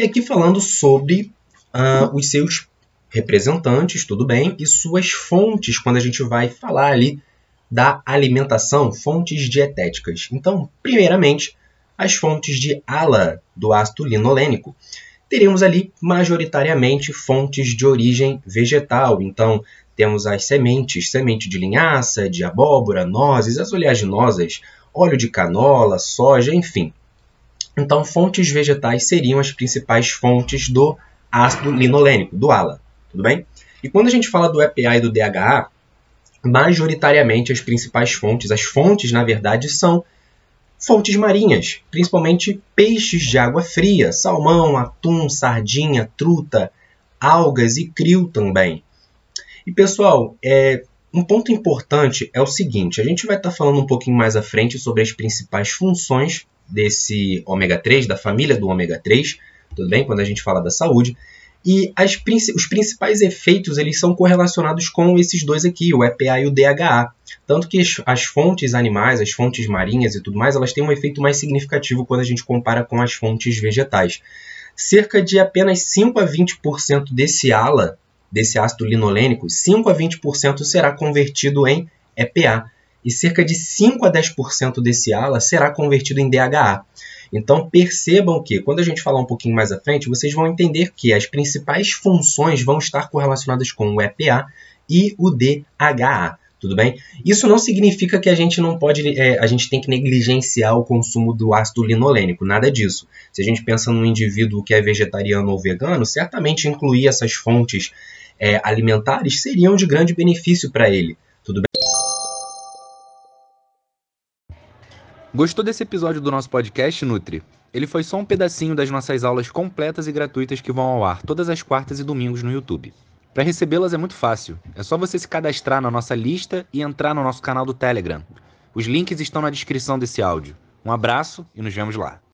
E aqui falando sobre uh, os seus representantes, tudo bem, e suas fontes, quando a gente vai falar ali da alimentação, fontes dietéticas. Então, primeiramente, as fontes de ALA, do ácido linolênico. Teríamos ali, majoritariamente, fontes de origem vegetal. Então, temos as sementes, semente de linhaça, de abóbora, nozes, as oleaginosas, óleo de canola, soja, enfim. Então, fontes vegetais seriam as principais fontes do ácido linolênico, do ALA, tudo bem? E quando a gente fala do EPA e do DHA, majoritariamente as principais fontes, as fontes, na verdade, são fontes marinhas, principalmente peixes de água fria, salmão, atum, sardinha, truta, algas e krill também. E pessoal, é, um ponto importante é o seguinte: a gente vai estar tá falando um pouquinho mais à frente sobre as principais funções desse ômega 3, da família do ômega 3, tudo bem? Quando a gente fala da saúde. E as, os principais efeitos eles são correlacionados com esses dois aqui, o EPA e o DHA. Tanto que as, as, fontes animais, as fontes marinhas e tudo mais, elas têm um efeito mais significativo quando a gente compara com as fontes vegetais. Cerca de apenas 5 a 20% desse ALA, desse ácido linolênico, 5 a 20% será convertido em EPA. E cerca de 5 a 10% desse ALA será convertido em DHA. Então percebam que, quando a gente falar um pouquinho mais à frente, vocês vão entender que as principais funções vão estar correlacionadas com o EPA e o DHA. Tudo bem? Isso não significa que a gente não pode, é, a gente tem que negligenciar o consumo do ácido linolênico, nada disso. Se a gente pensa num indivíduo que é vegetariano ou vegano, certamente incluir essas fontes é, alimentares seriam de grande benefício para ele. Gostou desse episódio do nosso podcast, Nutri? Ele foi só um pedacinho das nossas aulas completas e gratuitas que vão ao ar todas as quartas e domingos no YouTube. Para recebê-las é muito fácil. É só você se cadastrar na nossa lista e entrar no nosso canal do Telegram. Os links estão na descrição desse áudio. Um abraço e nos vemos lá.